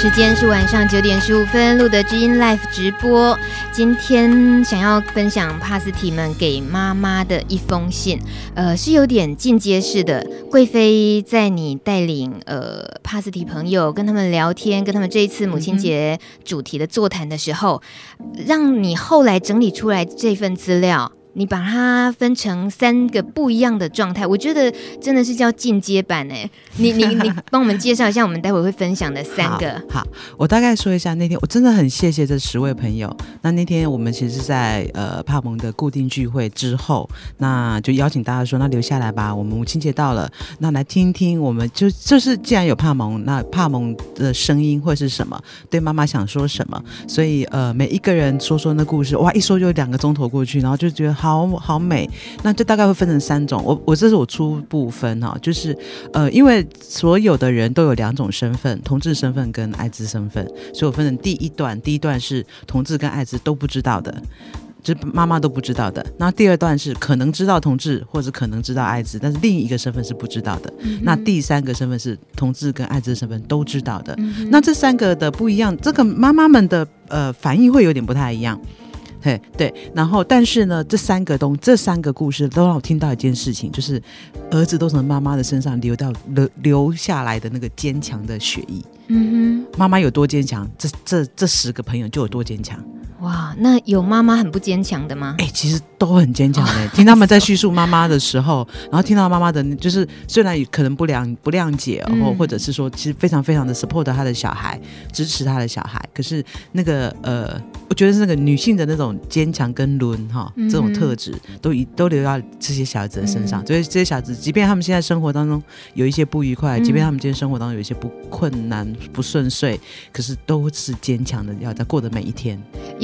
时间是晚上九点十五分，露德知音 Live 直播。今天想要分享帕斯提们给妈妈的一封信，呃，是有点进阶式的。贵妃在你带领呃帕斯提朋友跟他们聊天，跟他们这一次母亲节主题的座谈的时候，让你后来整理出来这份资料。你把它分成三个不一样的状态，我觉得真的是叫进阶版哎！你你你 帮我们介绍一下，我们待会会分享的三个。好，好，我大概说一下那天，我真的很谢谢这十位朋友。那那天我们其实是在呃帕蒙的固定聚会之后，那就邀请大家说，那留下来吧，我们母亲节到了，那来听听，我们就就是既然有帕蒙，那帕蒙的声音会是什么？对妈妈想说什么？所以呃每一个人说说那故事，哇，一说就两个钟头过去，然后就觉得。好好美，那就大概会分成三种。我我这是我初步分哈，就是呃，因为所有的人都有两种身份，同志身份跟艾滋身份，所以我分成第一段，第一段是同志跟艾滋都不知道的，就妈妈都不知道的。那第二段是可能知道同志或者可能知道艾滋，但是另一个身份是不知道的。嗯、那第三个身份是同志跟艾滋身份都知道的。嗯、那这三个的不一样，这个妈妈们的呃反应会有点不太一样。对对，然后但是呢，这三个东这三个故事都让我听到一件事情，就是儿子都从妈妈的身上流到流流下来的那个坚强的血液。嗯哼，妈妈有多坚强，这这这十个朋友就有多坚强。哇，那有妈妈很不坚强的吗？哎，其实都很坚强的。听他们在叙述妈妈的时候，然后听到妈妈的，就是虽然可能不谅不谅解，然后或者是说，其实非常非常的 support 他的小孩，支持他的小孩。可是那个呃，我觉得是那个女性的那种坚强跟轮哈，这种特质都一都留到这些小孩子的身上。所以这些小孩子，即便他们现在生活当中有一些不愉快，即便他们今天生活当中有一些不困难、不顺遂，可是都是坚强的，要在过的每一天。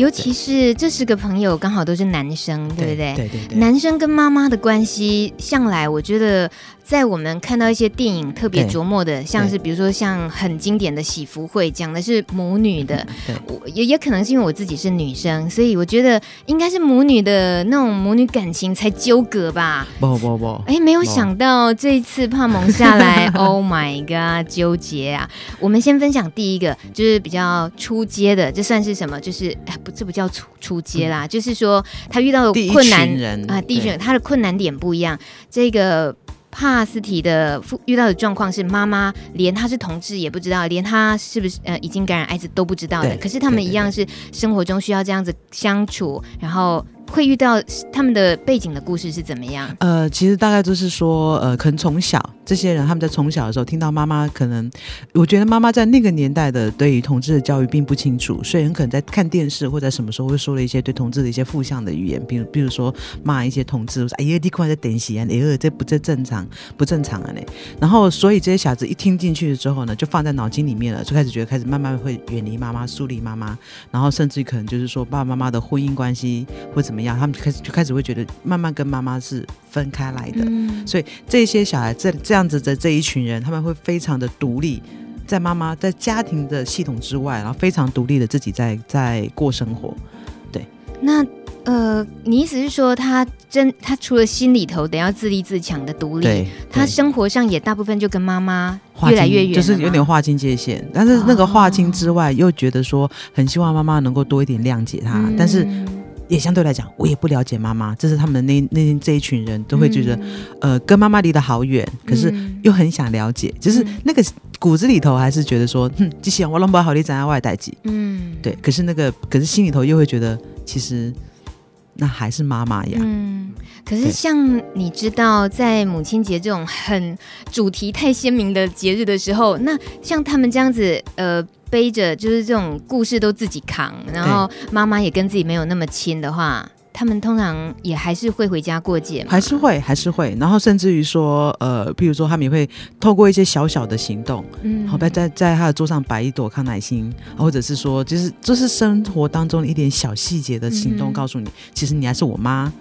尤其是这十个朋友刚好都是男生，对，不对？对对对。男生跟妈妈的关系，向来我觉得。在我们看到一些电影特别琢磨的，像是比如说像很经典的《喜福会》，讲的是母女的，对，也也可能是因为我自己是女生，所以我觉得应该是母女的那种母女感情才纠葛吧。不不不，哎，没有想到这一次帕蒙下来，Oh my god，纠结啊！我们先分享第一个，就是比较出街的，这算是什么？就是不，这不叫出出街啦，嗯、就是说他遇到的困难啊，第一群人他的困难点不一样，这个。帕斯提的遇到的状况是，妈妈连他是同志也不知道，连他是不是呃已经感染艾滋都不知道的。可是他们一样是生活中需要这样子相处，然后。会遇到他们的背景的故事是怎么样？呃，其实大概就是说，呃，可能从小这些人他们在从小的时候听到妈妈，可能我觉得妈妈在那个年代的对于同志的教育并不清楚，所以很可能在看电视或者什么时候会说了一些对同志的一些负向的语言，比如比如说骂一些同志，说哎呀，你快在点戏啊，哎呀，这不这正常不正常啊呢？然后所以这些小子一听进去了之后呢，就放在脑筋里面了，就开始觉得开始慢慢会远离妈妈，疏离妈妈，然后甚至可能就是说爸爸妈妈的婚姻关系或怎么样。他们就开始就开始会觉得慢慢跟妈妈是分开来的，嗯、所以这些小孩这这样子的这一群人，他们会非常的独立，在妈妈在家庭的系统之外，然后非常独立的自己在在过生活。对，那呃，你意思是说他真他除了心里头得要自立自强的独立，他生活上也大部分就跟妈妈越来越远，就是有点划清界限。但是那个划清之外，又觉得说很希望妈妈能够多一点谅解他，嗯、但是。也相对来讲，我也不了解妈妈，这是他们的那那这一群人都会觉得，嗯、呃，跟妈妈离得好远，可是又很想了解，嗯、就是那个骨子里头还是觉得说，哼，就像我拢不好，你在外代志，嗯，对，可是那个，可是心里头又会觉得，其实那还是妈妈呀，嗯，可是像你知道，在母亲节这种很主题太鲜明的节日的时候，那像他们这样子，呃。背着就是这种故事都自己扛，然后妈妈也跟自己没有那么亲的话，他们通常也还是会回家过节，还是会还是会，然后甚至于说，呃，譬如说他们也会透过一些小小的行动，嗯，好，在在在他的桌上摆一朵康乃馨，或者是说，就是就是生活当中一点小细节的行动，告诉你，其实你还是我妈。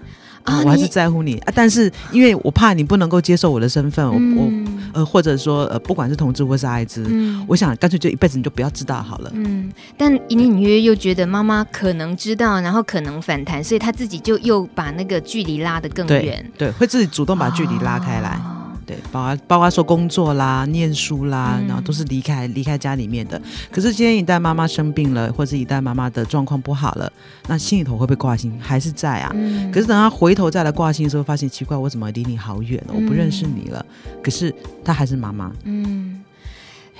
啊，我还是在乎你啊，但是因为我怕你不能够接受我的身份，嗯、我我呃，或者说呃，不管是同志或是艾滋，嗯、我想干脆就一辈子你就不要知道好了。嗯，但隐隐约约又觉得妈妈可能知道，然后可能反弹，所以他自己就又把那个距离拉得更远。对，对，会自己主动把距离拉开来。哦对，包括包括说工作啦、念书啦，嗯、然后都是离开离开家里面的。可是今天一旦妈妈生病了，或者一旦妈妈的状况不好了，那心里头会不会挂心？还是在啊？嗯、可是等他回头再来挂心的时候，发现奇怪，我怎么离你好远了？我不认识你了。嗯、可是他还是妈妈。嗯，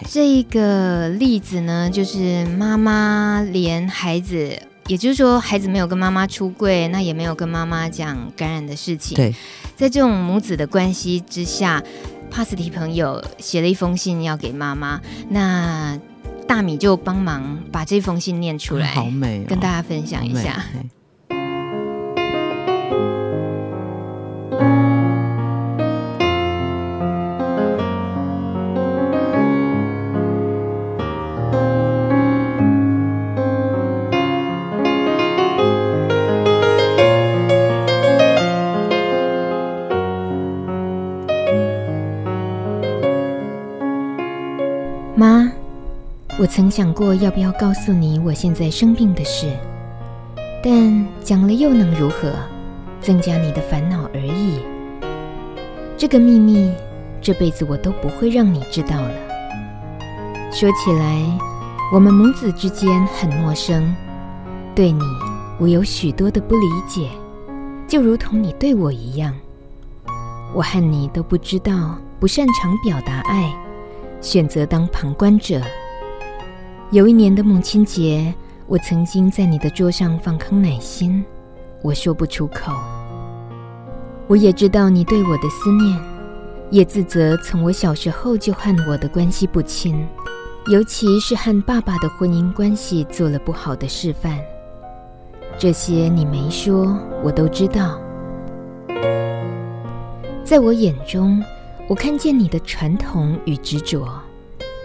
这一个例子呢，就是妈妈连孩子。也就是说，孩子没有跟妈妈出柜，那也没有跟妈妈讲感染的事情。对，在这种母子的关系之下，帕斯提朋友写了一封信要给妈妈，那大米就帮忙把这封信念出来，好美哦，跟大家分享一下。曾想过要不要告诉你我现在生病的事，但讲了又能如何？增加你的烦恼而已。这个秘密，这辈子我都不会让你知道了。说起来，我们母子之间很陌生，对你，我有许多的不理解，就如同你对我一样。我和你都不知道，不擅长表达爱，选择当旁观者。有一年的母亲节，我曾经在你的桌上放康乃馨，我说不出口。我也知道你对我的思念，也自责从我小时候就和我的关系不亲，尤其是和爸爸的婚姻关系做了不好的示范。这些你没说，我都知道。在我眼中，我看见你的传统与执着，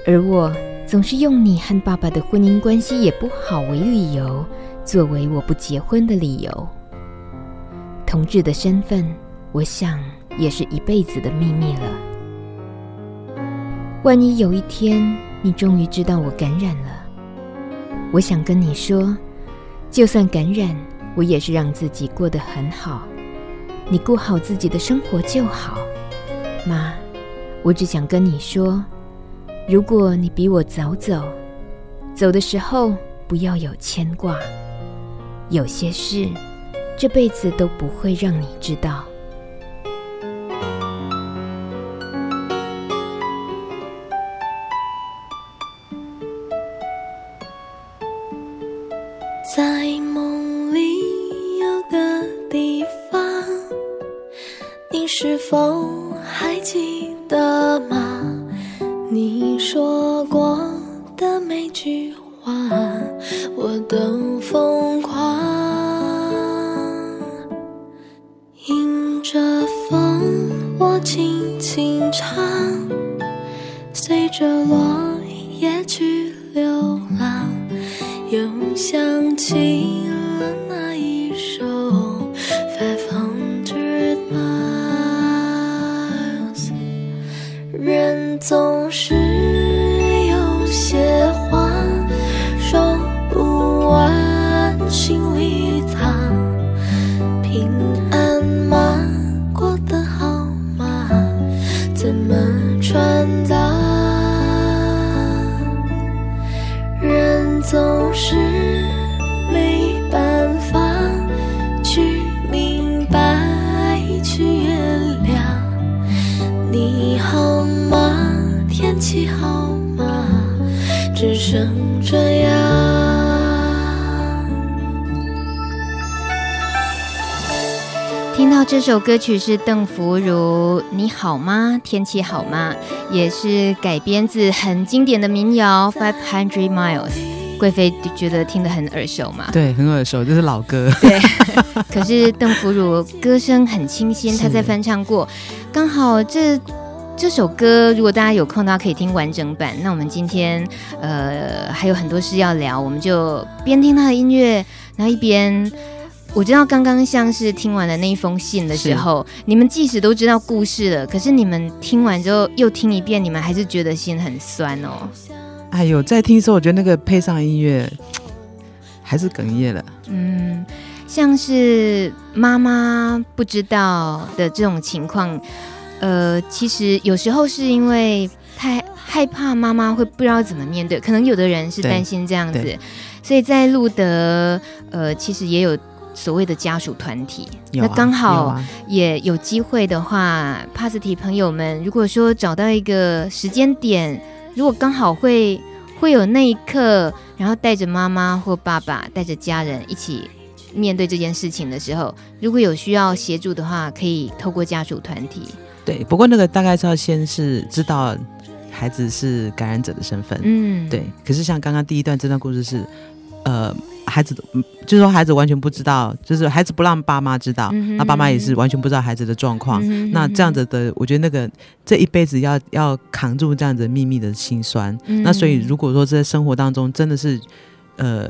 而我。总是用你和爸爸的婚姻关系也不好为理由，作为我不结婚的理由。同志的身份，我想也是一辈子的秘密了。万一有一天你终于知道我感染了，我想跟你说，就算感染，我也是让自己过得很好。你过好自己的生活就好，妈。我只想跟你说。如果你比我早走，走的时候不要有牵挂。有些事，这辈子都不会让你知道。人总。是这首歌曲是邓福如，你好吗？天气好吗？也是改编自很经典的民谣《Five Hundred Miles》。贵妃觉得听得很耳熟嘛？对，很耳熟，这是老歌。对，可是邓福如歌声很清新，她在翻唱过，刚好这。这首歌，如果大家有空的话，可以听完整版。那我们今天，呃，还有很多事要聊，我们就边听他的音乐，然后一边，我知道刚刚像是听完了那一封信的时候，你们即使都知道故事了，可是你们听完之后又听一遍，你们还是觉得心很酸哦。哎呦，在听的时候，我觉得那个配上音乐，还是哽咽了。嗯，像是妈妈不知道的这种情况。呃，其实有时候是因为太害怕妈妈会不知道怎么面对，可能有的人是担心这样子，所以在路德，呃，其实也有所谓的家属团体，啊、那刚好也有机会的话，帕斯提朋友们，如果说找到一个时间点，如果刚好会会有那一刻，然后带着妈妈或爸爸，带着家人一起面对这件事情的时候，如果有需要协助的话，可以透过家属团体。对，不过那个大概是要先是知道孩子是感染者的身份，嗯，对。可是像刚刚第一段这段故事是，呃，孩子，就是说孩子完全不知道，就是孩子不让爸妈知道，嗯、那爸妈也是完全不知道孩子的状况。嗯、那这样子的，我觉得那个这一辈子要要扛住这样子秘密的心酸。嗯、那所以如果说在生活当中真的是，呃。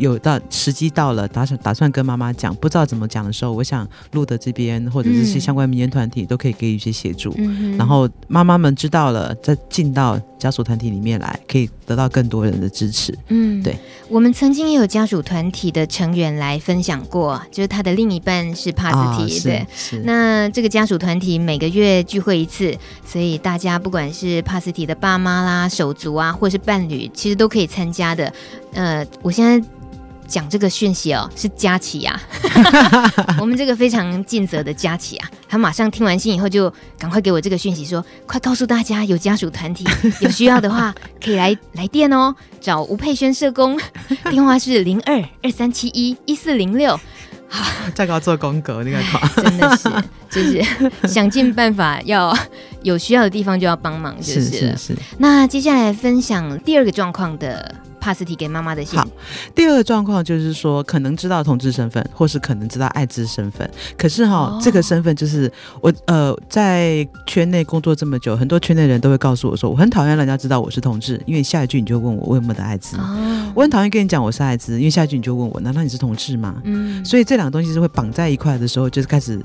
有到时机到了，打算打算跟妈妈讲，不知道怎么讲的时候，我想路德这边或者是些相关民间团体都可以给予一些协助。嗯、然后妈妈们知道了，再进到家属团体里面来，可以得到更多人的支持。嗯，对。我们曾经也有家属团体的成员来分享过，就是他的另一半是帕斯提，对。那这个家属团体每个月聚会一次，所以大家不管是帕斯提的爸妈啦、手足啊，或是伴侣，其实都可以参加的。呃，我现在。讲这个讯息哦，是佳琪呀，我们这个非常尽责的佳琪啊，他马上听完信以后就赶快给我这个讯息说，快告诉大家有家属团体，有需要的话可以来来电哦，找吴佩轩社工，电话是零二二三七一一四零六。好，再给我做功课，你看，真的是就是想尽办法要有需要的地方就要帮忙，就是，是是是。那接下来分享第二个状况的。帕斯提给妈妈的信。好，第二个状况就是说，可能知道同志身份，或是可能知道艾滋身份，可是哈、这个身份就是我呃，在圈内工作这么久，很多圈内人都会告诉我说，我很讨厌人家知道我是同志，因为下一句你就问我我有没有得艾滋。哦、我很讨厌跟你讲我是艾滋，因为下一句你就问我，难道你是同志吗？嗯，所以这两个东西是会绑在一块的时候，就是开始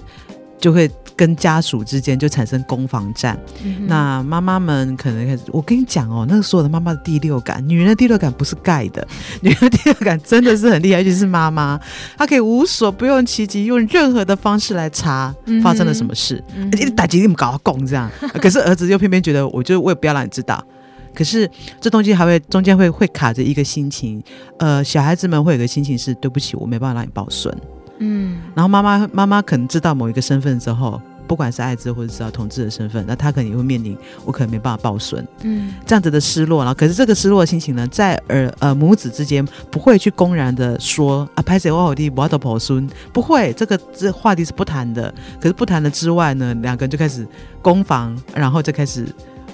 就会。跟家属之间就产生攻防战，嗯、那妈妈们可能开始，我跟你讲哦，那个所有的妈妈的第六感，女人的第六感不是盖的，女人的第六感真的是很厉害，尤其是妈妈，她可以无所不用其极，用任何的方式来查发生了什么事，一打击你们搞到拱这样，可是儿子又偏偏觉得，我就我也不要让你知道，可是这东西还会中间会会卡着一个心情，呃，小孩子们会有个心情是，对不起，我没办法让你抱孙。嗯，然后妈妈妈妈可能知道某一个身份之后，不管是艾滋或者知道同志的身份，那她可能也会面临我可能没办法抱孙，嗯，这样子的失落。然后可是这个失落的心情呢，在儿呃母子之间不会去公然的说啊，拍谁我好弟我要抱孙，不会，这个这话题是不谈的。可是不谈了之外呢，两个人就开始攻防，然后就开始。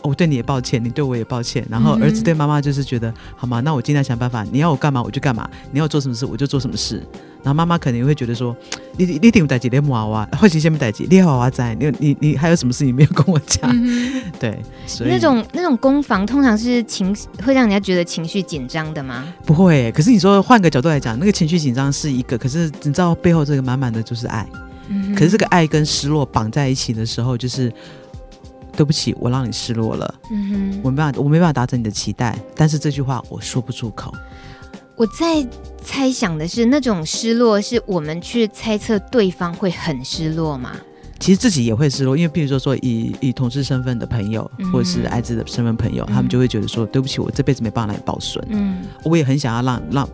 我对你也抱歉，你对我也抱歉。然后儿子对妈妈就是觉得，嗯、好吗？那我尽量想办法。你要我干嘛我就干嘛，你要我做什么事我就做什么事。然后妈妈可能会觉得说，你你你带几连娃娃，或许先不带几，你娃娃在，你你你还有什么事你没有跟我讲？嗯、对，所以那种那种攻防通常是情会让人家觉得情绪紧张的吗？不会。可是你说换个角度来讲，那个情绪紧张是一个，可是你知道背后这个满满的就是爱。嗯、可是这个爱跟失落绑在一起的时候，就是。对不起，我让你失落了。嗯哼，我没办法，我没办法达成你的期待。但是这句话我说不出口。我在猜想的是，那种失落是我们去猜测对方会很失落吗？其实自己也会失落，因为比如说说以以同事身份的朋友，嗯、或者是艾滋的身份朋友，嗯、他们就会觉得说，对不起，我这辈子没办法让你抱孙。嗯，我也很想要让让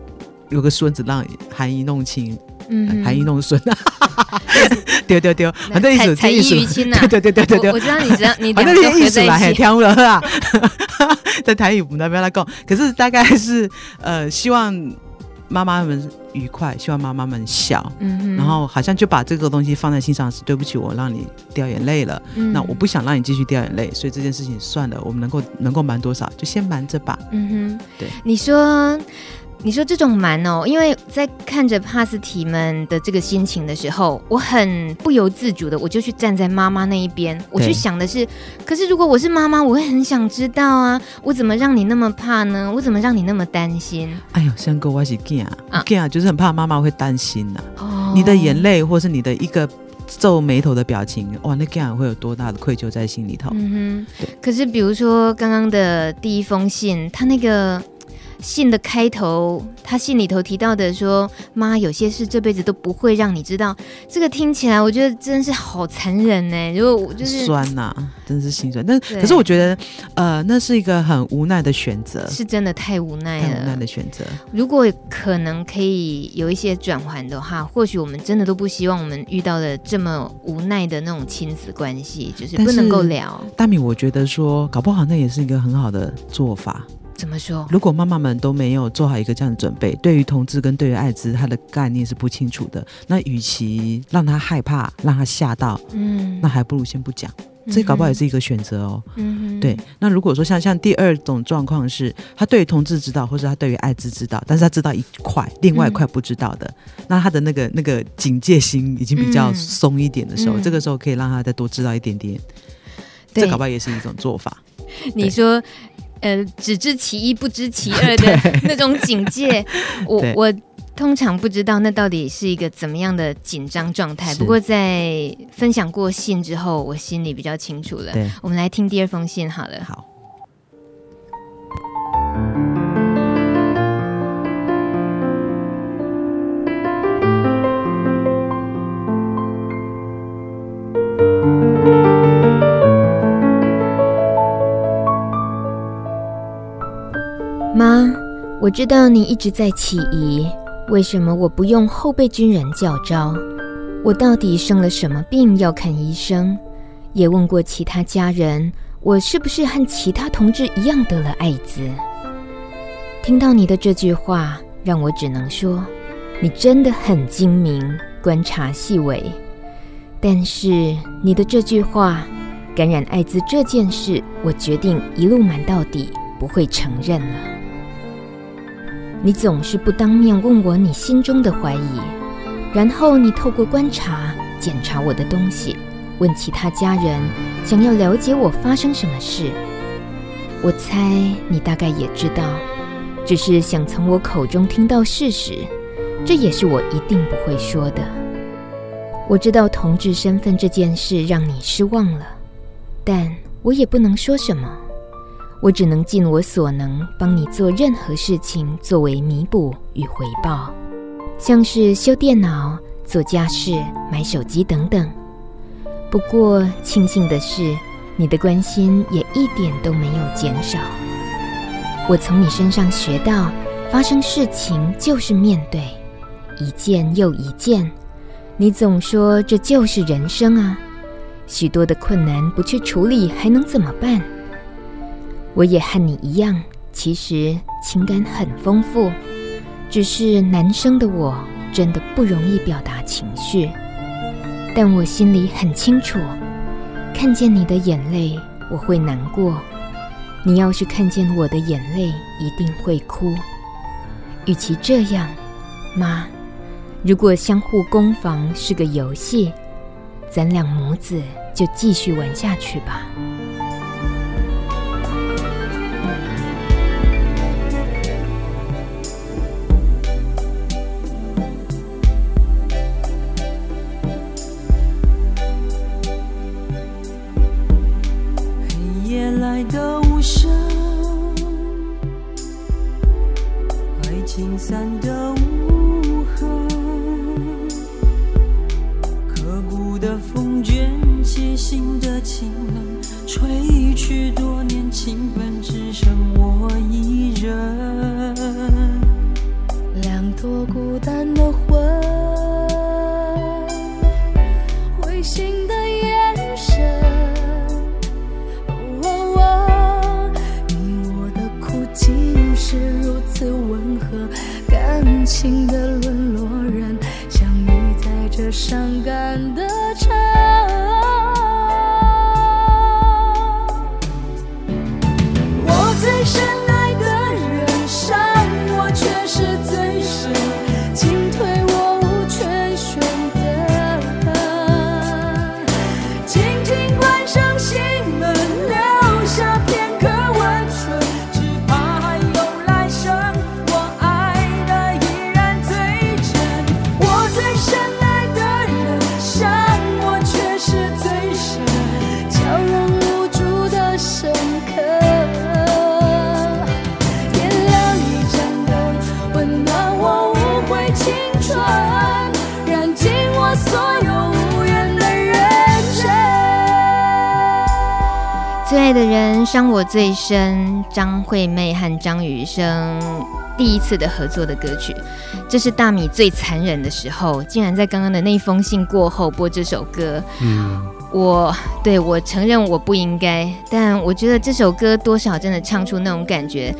有个孙子，让含饴弄亲，嗯，含飴弄孙。丢丢丢，反正意思才艺于亲 呐。对对对对对，我知道你知道你 两个合在一起，跳了啊，在台语我们那边来讲，可是大概是呃，希望妈妈们愉快，希望妈妈们笑，嗯哼，然后好像就把这个东西放在心上，是对不起，我让你掉眼泪了，嗯、那我不想让你继续掉眼泪，所以这件事情算了，我们能够能够瞒多少就先瞒着吧，嗯哼，对，你说。你说这种瞒哦，因为在看着帕斯提们的这个心情的时候，我很不由自主的，我就去站在妈妈那一边，我去想的是，可是如果我是妈妈，我会很想知道啊，我怎么让你那么怕呢？我怎么让你那么担心？哎呦，香哥，我是惊啊，惊啊，就是很怕妈妈会担心呐、啊。哦，你的眼泪，或是你的一个皱眉头的表情，哇，那惊会有多大的愧疚在心里头？嗯哼，可是比如说刚刚的第一封信，他那个。信的开头，他信里头提到的说：“妈，有些事这辈子都不会让你知道。”这个听起来，我觉得真是好残忍呢。如果我就是酸呐、啊，真是心酸。但可是我觉得，呃，那是一个很无奈的选择，是真的太无奈了。太无奈的选择。如果可能可以有一些转圜的话，或许我们真的都不希望我们遇到的这么无奈的那种亲子关系，就是不能够聊。大米，我觉得说，搞不好那也是一个很好的做法。怎么说？如果妈妈们都没有做好一个这样的准备，对于同志跟对于艾滋，他的概念是不清楚的，那与其让他害怕，让他吓到，嗯，那还不如先不讲。这搞不好也是一个选择哦。嗯哼，对。那如果说像像第二种状况是，他对于同志知道，或者他对于艾滋知道，但是他知道一块，另外一块不知道的，嗯、那他的那个那个警戒心已经比较松一点的时候，嗯、这个时候可以让他再多知道一点点。对这搞不好也是一种做法。你说。呃，只知其一，不知其二的 那种警戒，我我通常不知道那到底是一个怎么样的紧张状态。不过在分享过信之后，我心里比较清楚了。我们来听第二封信好了。好。我知道你一直在起疑，为什么我不用后备军人教招？我到底生了什么病要看医生？也问过其他家人，我是不是和其他同志一样得了艾滋？听到你的这句话，让我只能说，你真的很精明，观察细微。但是你的这句话，感染艾滋这件事，我决定一路瞒到底，不会承认了。你总是不当面问我你心中的怀疑，然后你透过观察检查我的东西，问其他家人，想要了解我发生什么事。我猜你大概也知道，只是想从我口中听到事实，这也是我一定不会说的。我知道同志身份这件事让你失望了，但我也不能说什么。我只能尽我所能帮你做任何事情，作为弥补与回报，像是修电脑、做家事、买手机等等。不过庆幸的是，你的关心也一点都没有减少。我从你身上学到，发生事情就是面对，一件又一件。你总说这就是人生啊，许多的困难不去处理，还能怎么办？我也和你一样，其实情感很丰富，只是男生的我真的不容易表达情绪。但我心里很清楚，看见你的眼泪，我会难过；你要是看见我的眼泪，一定会哭。与其这样，妈，如果相互攻防是个游戏，咱俩母子就继续玩下去吧。Sunday. 伤我最深，张惠妹和张雨生第一次的合作的歌曲，这是大米最残忍的时候，竟然在刚刚的那封信过后播这首歌。嗯，我对我承认我不应该，但我觉得这首歌多少真的唱出那种感觉，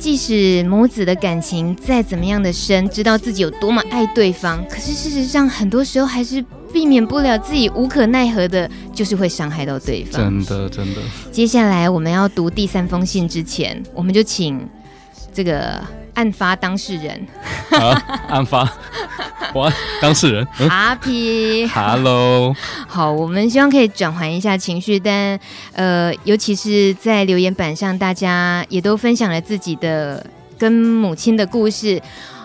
即使母子的感情再怎么样的深，知道自己有多么爱对方，可是事实上很多时候还是。避免不了自己无可奈何的，就是会伤害到对方。真的，真的。接下来我们要读第三封信之前，我们就请这个案发当事人。啊，案发，我当事人。哈皮，Hello。好，我们希望可以转换一下情绪，但呃，尤其是在留言板上，大家也都分享了自己的跟母亲的故事。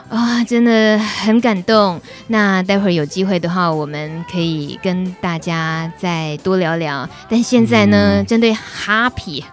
啊、哦，真的很感动。那待会儿有机会的话，我们可以跟大家再多聊聊。但现在呢，嗯、针对 Happy，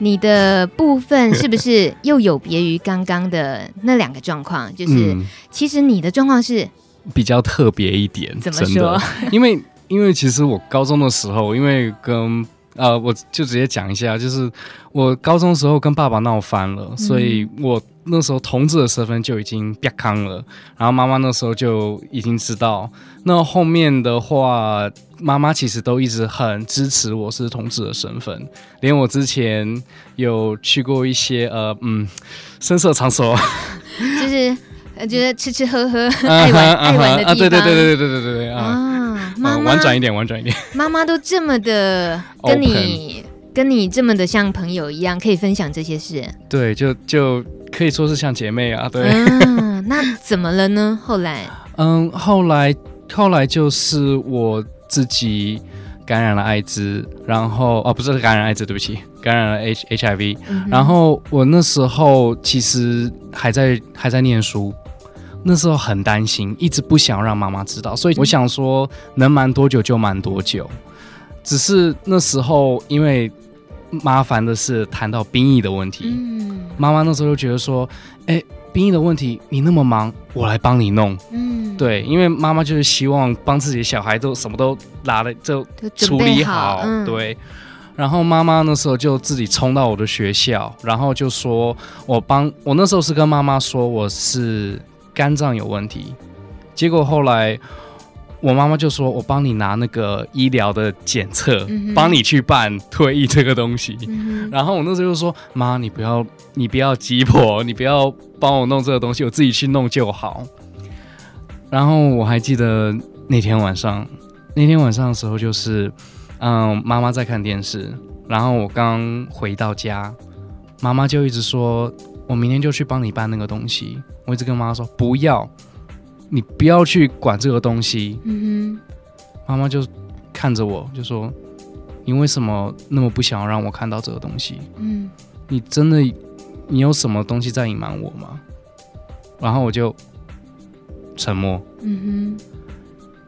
你的部分是不是又有别于刚刚的那两个状况？就是、嗯、其实你的状况是比较特别一点。怎么说？因为因为其实我高中的时候，因为跟呃，我就直接讲一下，就是我高中的时候跟爸爸闹翻了，嗯、所以我。那时候同志的身份就已经变康了，然后妈妈那时候就已经知道。那后面的话，妈妈其实都一直很支持我是同志的身份，连我之前有去过一些呃嗯声色场所，就是觉得吃吃喝喝爱玩爱玩的地方，对对对对对对对对啊，妈妈婉转一点，婉转一点，妈妈都这么的 跟你跟你这么的像朋友一样，可以分享这些事，对，就就。可以说是像姐妹啊，对。嗯，那怎么了呢？后来，嗯，后来后来就是我自己感染了艾滋，然后哦，不是感染艾滋，对不起，感染了 H HIV，嗯。然后我那时候其实还在还在念书，那时候很担心，一直不想让妈妈知道，所以我想说能瞒多久就瞒多久。只是那时候因为。麻烦的是谈到兵役的问题，嗯，妈妈那时候就觉得说，哎、欸，兵役的问题你那么忙，我来帮你弄，嗯，对，因为妈妈就是希望帮自己的小孩都什么都拿了就处理好，好嗯、对。然后妈妈那时候就自己冲到我的学校，然后就说我帮我那时候是跟妈妈说我是肝脏有问题，结果后来。我妈妈就说：“我帮你拿那个医疗的检测，嗯，帮你去办退役这个东西。嗯”然后我那时候就说：“妈，你不要，你不要急迫，你不要帮我弄这个东西，我自己去弄就好。”然后我还记得那天晚上，那天晚上的时候，就是嗯，妈妈在看电视，然后我刚回到家，妈妈就一直说：“我明天就去帮你办那个东西。”我一直跟妈妈说：“不要。”你不要去管这个东西。嗯哼，妈妈就看着我，就说：“你为什么那么不想要让我看到这个东西？嗯，你真的，你有什么东西在隐瞒我吗？”然后我就沉默。嗯哼。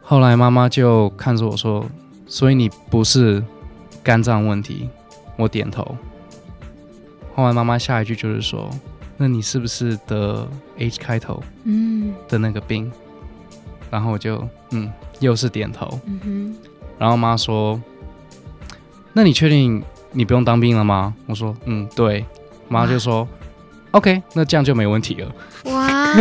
后来妈妈就看着我说：“所以你不是肝脏问题。”我点头。后来妈妈下一句就是说。那你是不是得 H 开头嗯的那个病？嗯、然后我就嗯又是点头，嗯哼。然后妈说：“那你确定你不用当兵了吗？”我说：“嗯，对。”妈就说：“OK，那这样就没问题了。”哇，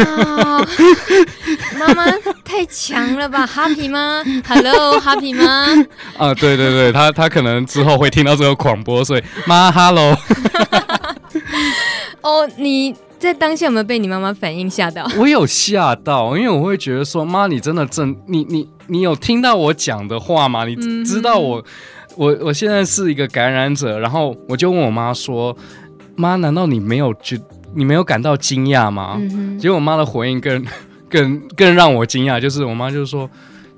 妈妈太强了吧？Happy 吗？Hello，Happy 吗？啊，对对对，他他可能之后会听到这个广播，所以妈，Hello。哦，你在当下有没有被你妈妈反应吓到？我有吓到，因为我会觉得说，妈，你真的真，你你你有听到我讲的话吗？你知道我，嗯、我我现在是一个感染者，然后我就问我妈说，妈，难道你没有觉，你没有感到惊讶吗？嗯、结果我妈的回应更 更更让我惊讶，就是我妈就说，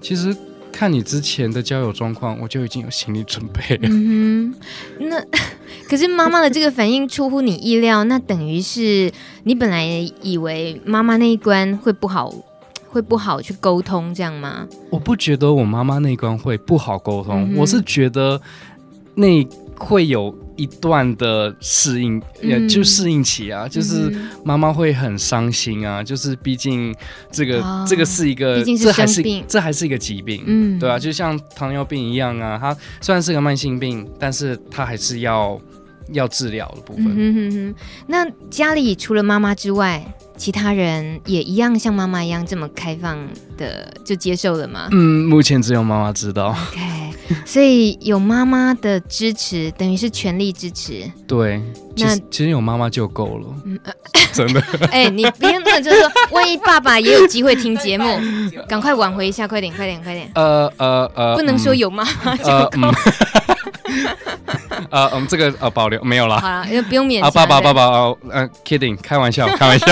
其实。看你之前的交友状况，我就已经有心理准备了。嗯哼，那 可是妈妈的这个反应出乎你意料，那等于是你本来以为妈妈那一关会不好，会不好去沟通，这样吗？我不觉得我妈妈那一关会不好沟通，嗯，我是觉得那会有一段的适应，也、嗯、就适应期啊，就是妈妈会很伤心啊，就是毕竟这个、哦、这个是一个，是这还是这还是一个疾病，嗯，对啊，就像糖尿病一样啊，它虽然是个慢性病，但是它还是要要治疗的部分。嗯哼哼，那家里除了妈妈之外，其他人也一样像妈妈一样这么开放的就接受了吗？嗯，目前只有妈妈知道。OK，所以有妈妈的支持，等于是全力支持。对，那其实有妈妈就够了。嗯，真的。哎、欸，你别那就是说，万一爸爸也有机会听节目，赶快挽回一下，快点，快点，快点。呃呃呃，不能说有妈妈就够。呃，我们这个呃保留没有了。好了，就不用勉强。啊，爸爸，爸爸，呃，kidding，开玩笑，开玩笑。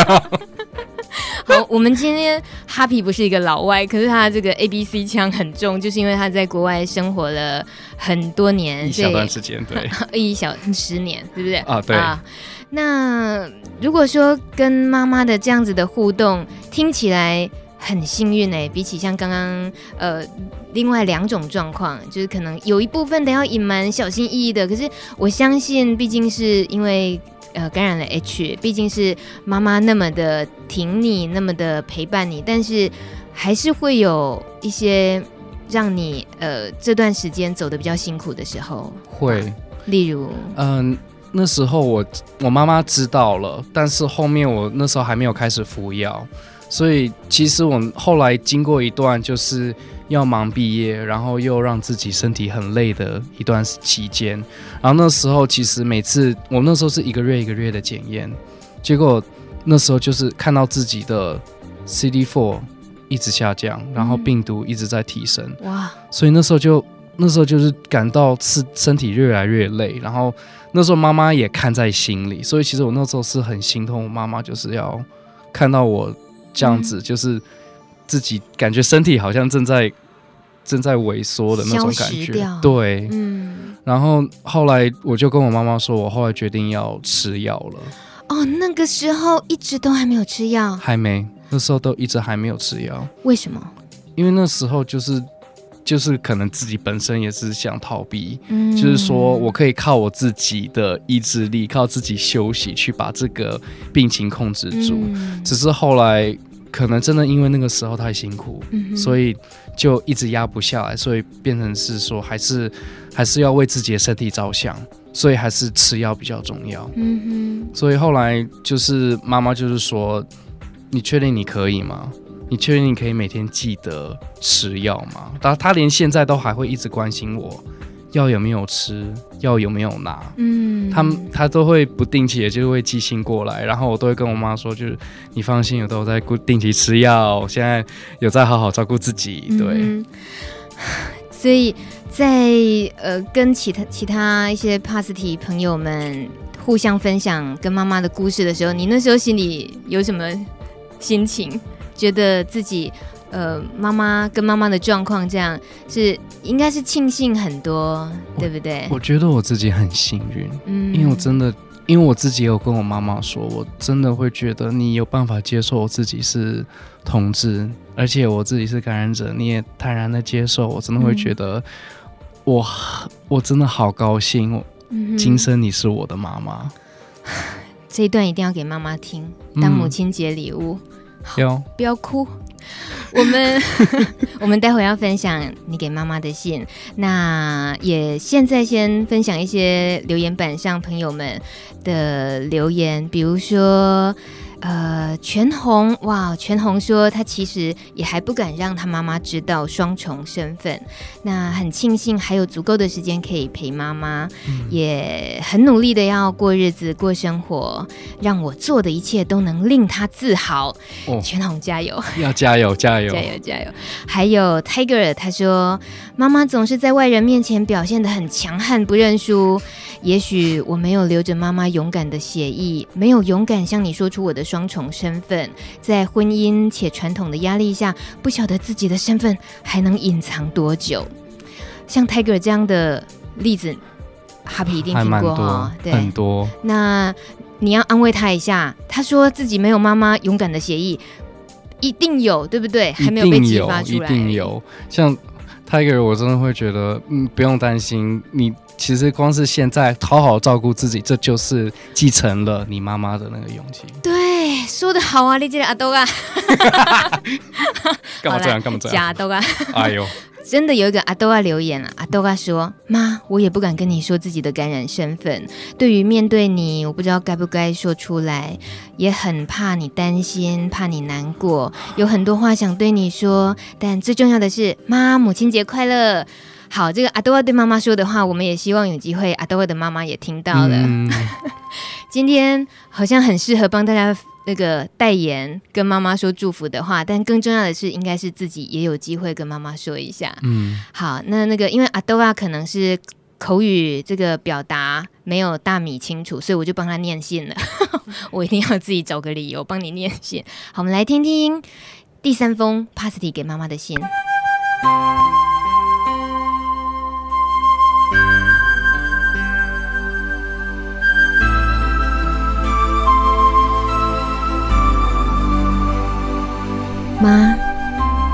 好，我们今天哈皮不是一个老外，可是他这个 A B C 腔很重，就是因为他在国外生活了很多年，一小段时间，对，一小十年，对不对？啊，对。啊，那如果说跟妈妈的这样子的互动，听起来。很幸运哎、欸，比起像刚刚呃另外两种状况，就是可能有一部分得要隐瞒、小心翼翼的。可是我相信，毕竟是因为呃感染了 H，毕竟是妈妈那么的挺你，那么的陪伴你，但是还是会有一些让你呃这段时间走得比较辛苦的时候。会，啊、例如，嗯、呃，那时候我我妈妈知道了，但是后面我那时候还没有开始服药。所以其实我后来经过一段就是要忙毕业，然后又让自己身体很累的一段期间。然后那时候其实每次我那时候是一个月一个月的检验，结果那时候就是看到自己的 CD4 一直下降，然后病毒一直在提升。哇！所以那时候就那时候就是感到是身体越来越累，然后那时候妈妈也看在心里，所以其实我那时候是很心痛，我妈妈就是要看到我。这样子就是自己感觉身体好像正在正在萎缩的那种感觉，对，嗯。然后后来我就跟我妈妈说，我后来决定要吃药了。哦，那个时候一直都还没有吃药？还没，那时候都一直还没有吃药。为什么？因为那时候就是就是可能自己本身也是想逃避，嗯，就是说我可以靠我自己的意志力，靠自己休息去把这个病情控制住。嗯，只是后来。可能真的因为那个时候太辛苦，嗯、所以就一直压不下来，所以变成是说还是还是要为自己的身体着想，所以还是吃药比较重要。嗯哼，所以后来就是妈妈就是说，你确定你可以吗？你确定你可以每天记得吃药吗？他他连现在都还会一直关心我。药有没有吃？药有没有拿？嗯，他们他都会不定期的就会寄信过来，然后我都会跟我妈说，就是你放心，我都在固定期吃药，现在有在好好照顾自己。对，嗯、所以在呃跟其他其他一些帕斯提朋友们互相分享跟妈妈的故事的时候，你那时候心里有什么心情？觉得自己？呃，妈妈跟妈妈的状况这样是应该是庆幸很多，对不对？我觉得我自己很幸运，嗯，因为我真的，因为我自己有跟我妈妈说，我真的会觉得你有办法接受我自己是同志，而且我自己是感染者，你也坦然的接受，我真的会觉得我、嗯、我真的好高兴，我今生你是我的妈妈。这一段一定要给妈妈听，当母亲节礼物。不要哭。我们 我们待会要分享你给妈妈的信，那也现在先分享一些留言板上朋友们的留言，比如说。呃，全红哇，全红说他其实也还不敢让他妈妈知道双重身份，那很庆幸还有足够的时间可以陪妈妈，嗯，也很努力的要过日子过生活，让我做的一切都能令他自豪。哦，全红加油，要加油加油。加油加油！还有 Tiger 他说，妈妈总是在外人面前表现的很强悍不认输，也许我没有留着妈妈勇敢的血意，没有勇敢向你说出我的。双重身份，在婚姻且传统的压力下，不晓得自己的身份还能隐藏多久。像 Tiger 这样的例子，哈皮一定听过哈，对，很多。那你要安慰他一下，他说自己没有妈妈勇敢的协议，一定有，对不对？还没有被激发出来，一定有，一定有。像 Tiger，我真的会觉得，嗯，不用担心，你其实光是现在好好照顾自己，这就是继承了你妈妈的那个勇气。对，说的好啊，你这个阿多啊，干嘛这样？干嘛这样？假豆啊！哎呦。真的有一个阿多啊留言啊，阿多啊说：“妈，我也不敢跟你说自己的感染身份。对于面对你，我不知道该不该说出来，也很怕你担心，怕你难过，有很多话想对你说。但最重要的是，妈，母亲节快乐！好，这个阿多啊对妈妈说的话，我们也希望有机会，阿多啊的妈妈也听到了。嗯、今天好像很适合帮大家。”那个代言跟妈妈说祝福的话，但更重要的是，应该是自己也有机会跟妈妈说一下。嗯，好，那那个因为阿多啊可能是口语这个表达没有大米清楚，所以我就帮他念信了。我一定要自己找个理由帮你念信。好，我们来听听第三封帕斯蒂给妈妈的信。妈，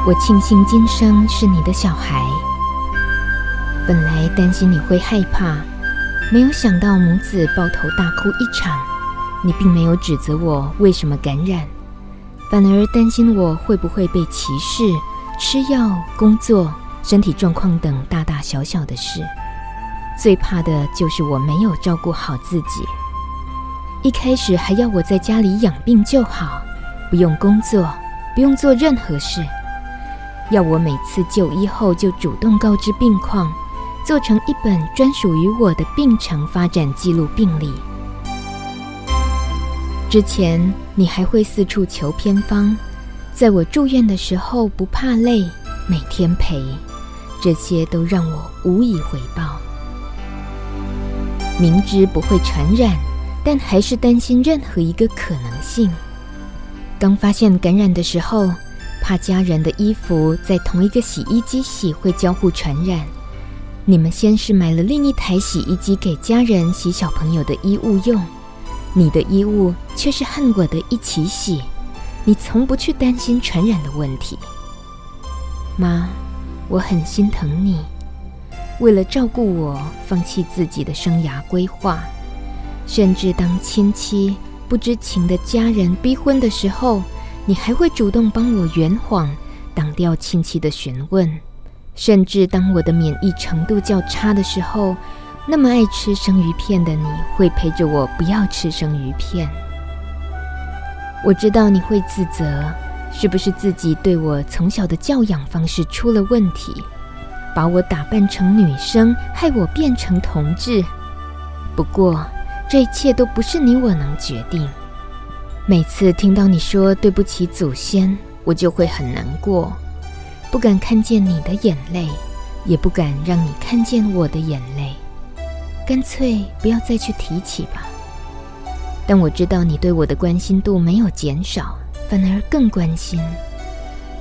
我庆幸今生是你的小孩。本来担心你会害怕，没有想到母子抱头大哭一场。你并没有指责我为什么感染，反而担心我会不会被歧视、吃药、工作、身体状况等大大小小的事。最怕的就是我没有照顾好自己。一开始还要我在家里养病就好，不用工作。不用做任何事，要我每次就医后就主动告知病况，做成一本专属于我的病程发展记录病历。之前你还会四处求偏方，在我住院的时候不怕累，每天陪，这些都让我无以回报。明知不会传染，但还是担心任何一个可能性。刚发现感染的时候，怕家人的衣服在同一个洗衣机洗会交互传染。你们先是买了另一台洗衣机给家人洗小朋友的衣物用，你的衣物却是和我的一起洗。你从不去担心传染的问题。妈，我很心疼你，为了照顾我，放弃自己的生涯规划，甚至当亲戚。不知情的家人逼婚的时候，你还会主动帮我圆谎，挡掉亲戚的询问。甚至当我的免疫程度较差的时候，那么爱吃生鱼片的你会陪着我不要吃生鱼片。我知道你会自责，是不是自己对我从小的教养方式出了问题，把我打扮成女生，害我变成同志。不过，这一切都不是你我能决定。每次听到你说对不起祖先，我就会很难过，不敢看见你的眼泪，也不敢让你看见我的眼泪，干脆不要再去提起吧。但我知道你对我的关心度没有减少，反而更关心。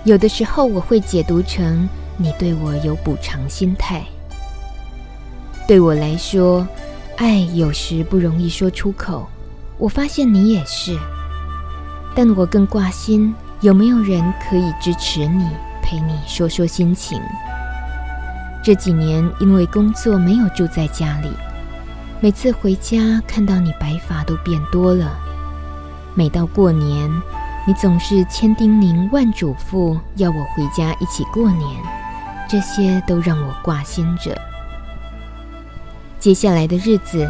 有的时候我会解读成你对我有补偿心态。对我来说，爱有时不容易说出口，我发现你也是，但我更挂心有没有人可以支持你，陪你说说心情。这几年因为工作没有住在家里，每次回家看到你白发都变多了。每到过年，你总是千叮咛万嘱咐，要我回家一起过年，这些都让我挂心着。接下来的日子，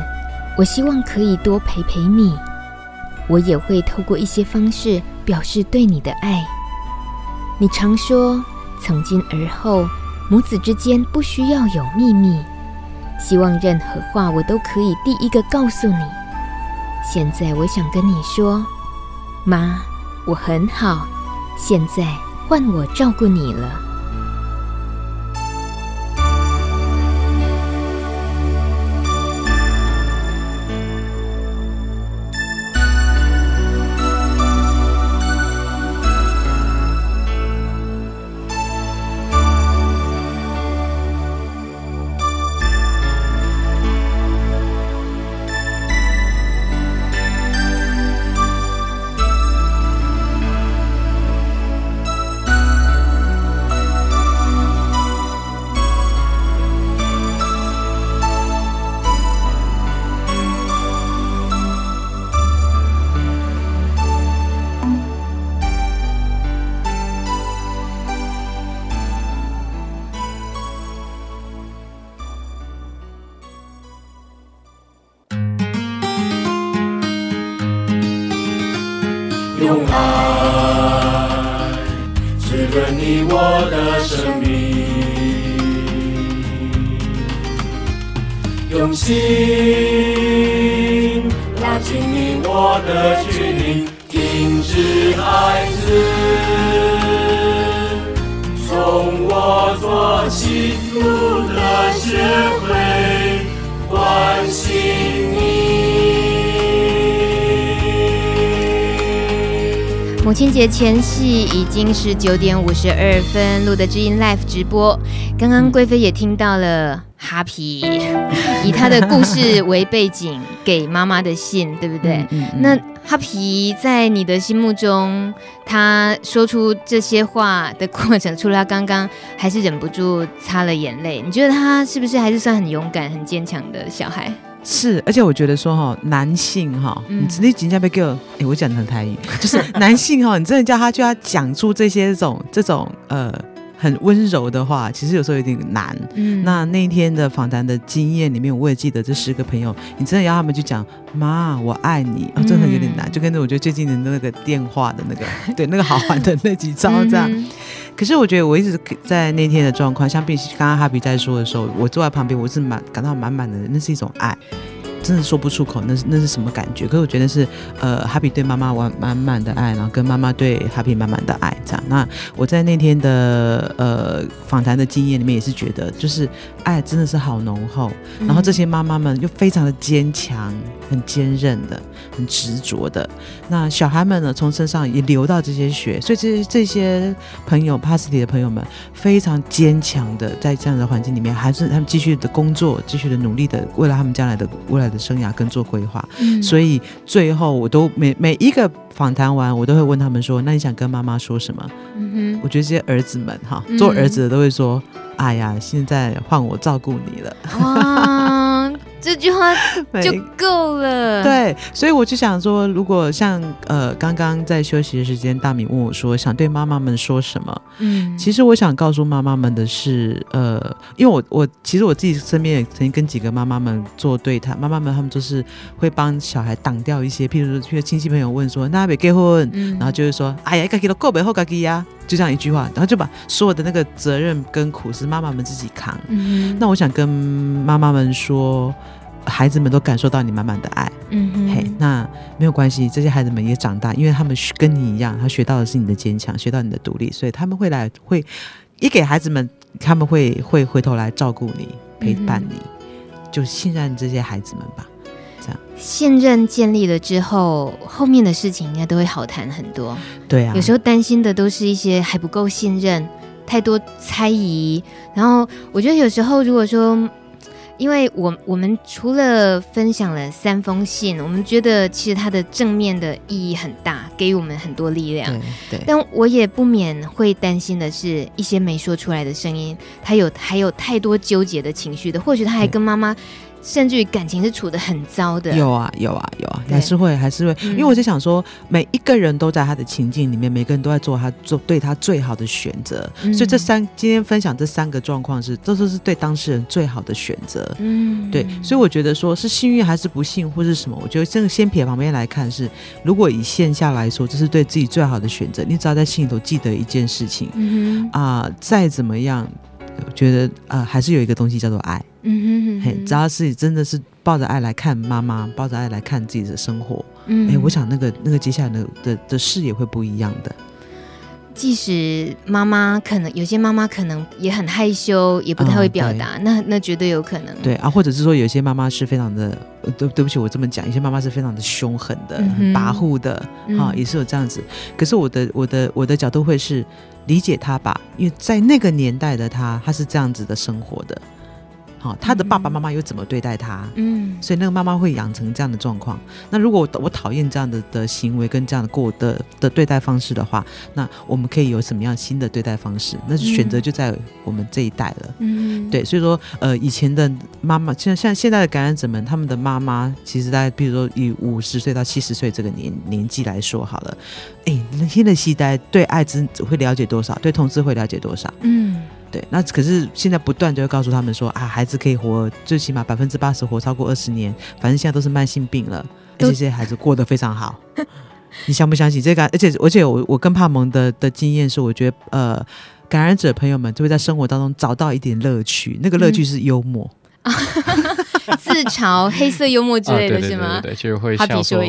我希望可以多陪陪你。我也会透过一些方式表示对你的爱。你常说，从今而后，母子之间不需要有秘密。希望任何话我都可以第一个告诉你。现在我想跟你说，妈，我很好。现在换我照顾你了。母亲节前夕已经是九点五十二分，录的知音 Live 直播。刚刚贵妃也听到了哈皮 以他的故事为背景给妈妈的信，对不对？嗯嗯嗯、那哈皮在你的心目中，他说出这些话的过程，除了他刚刚还是忍不住擦了眼泪，你觉得他是不是还是算很勇敢、很坚强的小孩？是，而且我觉得说哈，男性哈，嗯、你直接直接被给我，哎，我讲的很台语，就是男性哈，你真的叫他就要讲出这些这种这种呃很温柔的话，其实有时候有点难。嗯，那那一天的访谈的经验里面，我也记得这十个朋友，你真的要他们去讲妈，我爱你，哦，真的有点难。嗯、就跟着我觉得最近的那个电话的那个，对，那个好玩的那几招这样。嗯可是我觉得我一直在那天的状况，像比刚刚哈比在说的时候，我坐在旁边，我是满感到满满的，那是一种爱。真的说不出口，那是那是什么感觉？可是我觉得是，呃，哈比对妈妈完满满的爱，然后跟妈妈对哈比满满的爱，这样。那我在那天的呃访谈的经验里面也是觉得，就是爱真的是好浓厚。然后这些妈妈们又非常的坚强，很坚韧的，很执着的。那小孩们呢，从身上也流到这些血，所以这些这些朋友，帕斯堤的朋友们，非常坚强的在这样的环境里面，还是他们继续的工作，继续的努力的，为了他们将来的未来的生涯跟做规划，嗯、所以最后我都每每一个访谈完，我都会问他们说：“那你想跟妈妈说什么？”嗯哼，我觉得这些儿子们哈，做儿子的都会说：“嗯、哎呀，现在换我照顾你了。”哇这句话 就够了。对，所以我就想说，如果像呃刚刚在休息的时间，大米问我说想对妈妈们说什么？嗯，其实我想告诉妈妈们的是，呃，因为我我其实我自己身边也曾经跟几个妈妈们做对谈，妈妈们他们就是会帮小孩挡掉一些，譬如说，譬如亲戚朋友问说，那还没结婚，嗯、然后就是说，哎呀，该给了够背后该给呀，就这样一句话，然后就把所有的那个责任跟苦是妈妈们自己扛。嗯，那我想跟妈妈们说。孩子们都感受到你满满的爱，嗯哼，嘿，那没有关系，这些孩子们也长大，因为他们跟你一样，他学到的是你的坚强，学到你的独立，所以他们会来，会一给孩子们，他们会会回头来照顾你，陪伴你，嗯、就信任这些孩子们吧。这样，信任建立了之后，后面的事情应该都会好谈很多。对啊，有时候担心的都是一些还不够信任，太多猜疑，然后我觉得有时候如果说。因为我我们除了分享了三封信，我们觉得其实它的正面的意义很大，给予我们很多力量。对，对，但我也不免会担心的是一些没说出来的声音，他有还有太多纠结的情绪的，或许他还跟妈妈。甚至于感情是处的很糟的，有啊有啊有啊，还是会还是会，因为我就想说，每一个人都在他的情境里面，每个人都在做他做对他最好的选择，所以这三今天分享这三个状况是，都是是对当事人最好的选择，嗯，对，所以我觉得说是幸运还是不幸或是什么，我觉得这个先撇旁边来看是，如果以线下来说，这是对自己最好的选择，你只要在心里头记得一件事情，嗯啊，再怎么样。我觉得呃，还是有一个东西叫做爱。嗯哼哼，嘿，只要是真的是抱着爱来看妈妈，抱着爱来看自己的生活，嗯，哎，我想那个那个接下来的的的视野会不一样的。即使妈妈可能有些妈妈可能也很害羞，也不太会表达，嗯、那那绝对有可能。对啊，或者是说有些妈妈是非常的，对对不起，我这么讲，有些妈妈是非常的凶狠的、嗯、哼跋扈的，啊、嗯，也是有这样子。可是我的我的我的角度会是。理解她吧，因为在那个年代的她，她是这样子的生活的。好，他的爸爸妈妈又怎么对待他？嗯，所以那个妈妈会养成这样的状况。那如果我我讨厌这样的的行为跟这样的过的的对待方式的话，那我们可以有什么样新的对待方式？那选择就在我们这一代了。嗯，对，所以说呃，以前的妈妈，像像现在的感染者们，他们的妈妈其实在比如说以五十岁到七十岁这个年年纪来说好了，哎，那现在时代对艾滋会了解多少？对同志会了解多少？嗯。对，那可是现在不断就会告诉他们说啊，孩子可以活最起码百分之八十活超过二十年，反正现在都是慢性病了，而且这些孩子过得非常好。你相不相信这个？而且而且我我跟帕蒙的的经验是，我觉得呃，感染者朋友们就会在生活当中找到一点乐趣，那个乐趣是幽默。嗯 自嘲、黑色幽默之类的是吗？啊、对，对，对，对，就是会笑说，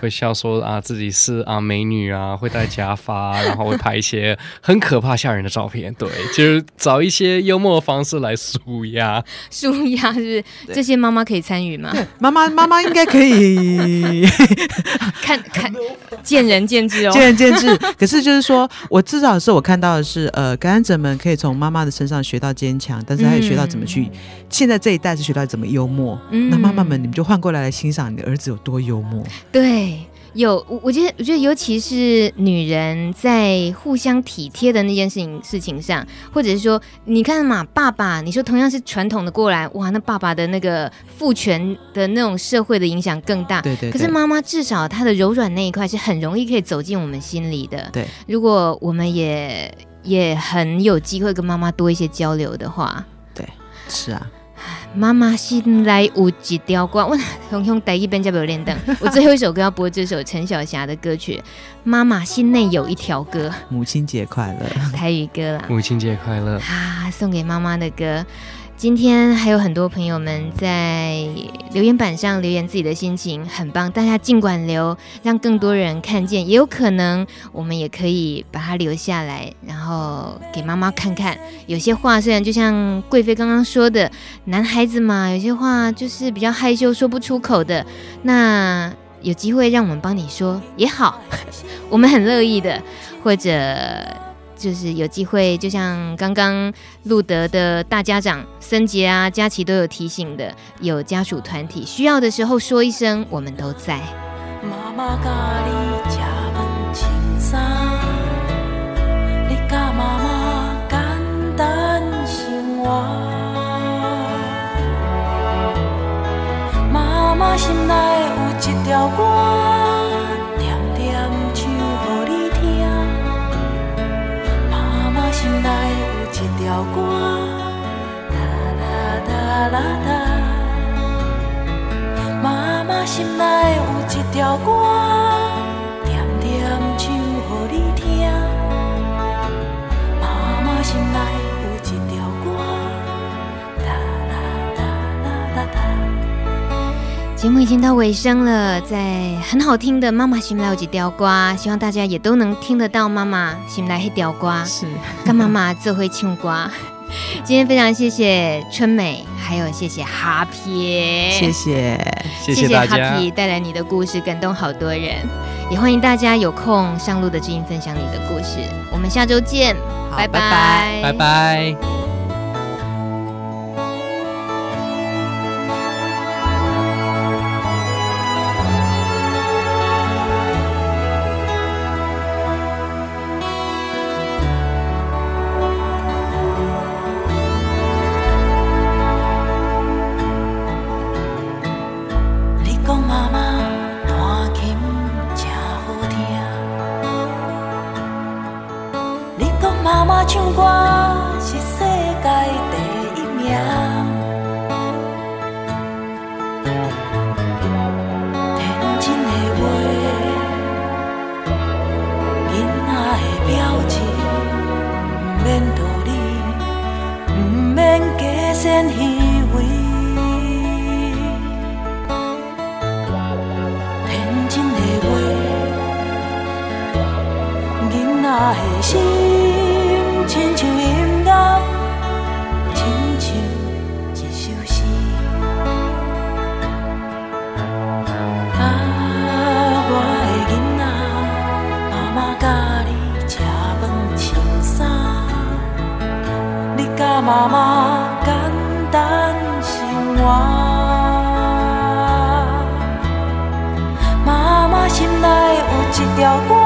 会笑说啊，自己是啊美女啊，会戴假发，然后会拍一些很可怕吓人的照片。对，就是找一些幽默的方式来舒压。舒压是不是？这些妈妈可以参与吗？妈妈妈妈应该可以 看看，见仁见智哦，见仁见智。可是就是说我至少是我看到的是，呃，感染者们可以从妈妈的身上学到坚强，但是他也学到怎么去。嗯、现在这一代是学到怎么幽默。默，那妈妈们，你们就换过来来欣赏你的儿子有多幽默。对，有我，我觉得，我觉得，尤其是女人在互相体贴的那件事情事情上，或者是说，你看嘛，爸爸，你说同样是传统的过来，哇，那爸爸的那个父权的那种社会的影响更大。对对，对。可是妈妈至少她的柔软那一块是很容易可以走进我们心里的。对。如果我们也也很有机会跟妈妈多一些交流的话，对，是啊。妈妈心内有一条歌，我从从第一遍就没有练灯。我最后一首歌要播这首陈小霞的歌曲《妈妈心内有一条歌》。母亲节快乐，台语歌啦。母亲节快乐啊，送给妈妈的歌。今天还有很多朋友们在留言板上留言自己的心情，很棒。大家尽管留，让更多人看见。也有可能我们也可以把它留下来，然后给妈妈看看。有些话虽然就像贵妃刚刚说的，男孩子嘛，有些话就是比较害羞说不出口的。那有机会让我们帮你说也好，我们很乐意的。或者。就是有机会，就像刚刚路德的大家长森杰啊、佳琪都有提醒的，有家属团体需要的时候说一声，我们都在。妈妈教你吃饭清爽，你教妈妈简单生活，妈妈心内有一条歌。来有一条歌，哒啦哒啦哒，妈妈心内有一条歌，节目已经到尾声了，在很好听的《妈妈心来有一条瓜》，希望大家也都能听得到妈妈心内那条歌。是。跟妈妈做会唱瓜，今天非常谢谢春美，还有谢谢哈皮，谢谢。谢谢大家，哈皮带来你的故事，感动好多人，也欢迎大家有空上路的知音分享你的故事，我们下周见，拜拜。拜拜。我的心，亲像音乐，亲像一首诗。啊，我的囡仔，妈妈教你吃饭穿衫，你教妈妈简单生活。妈妈心内有一条歌。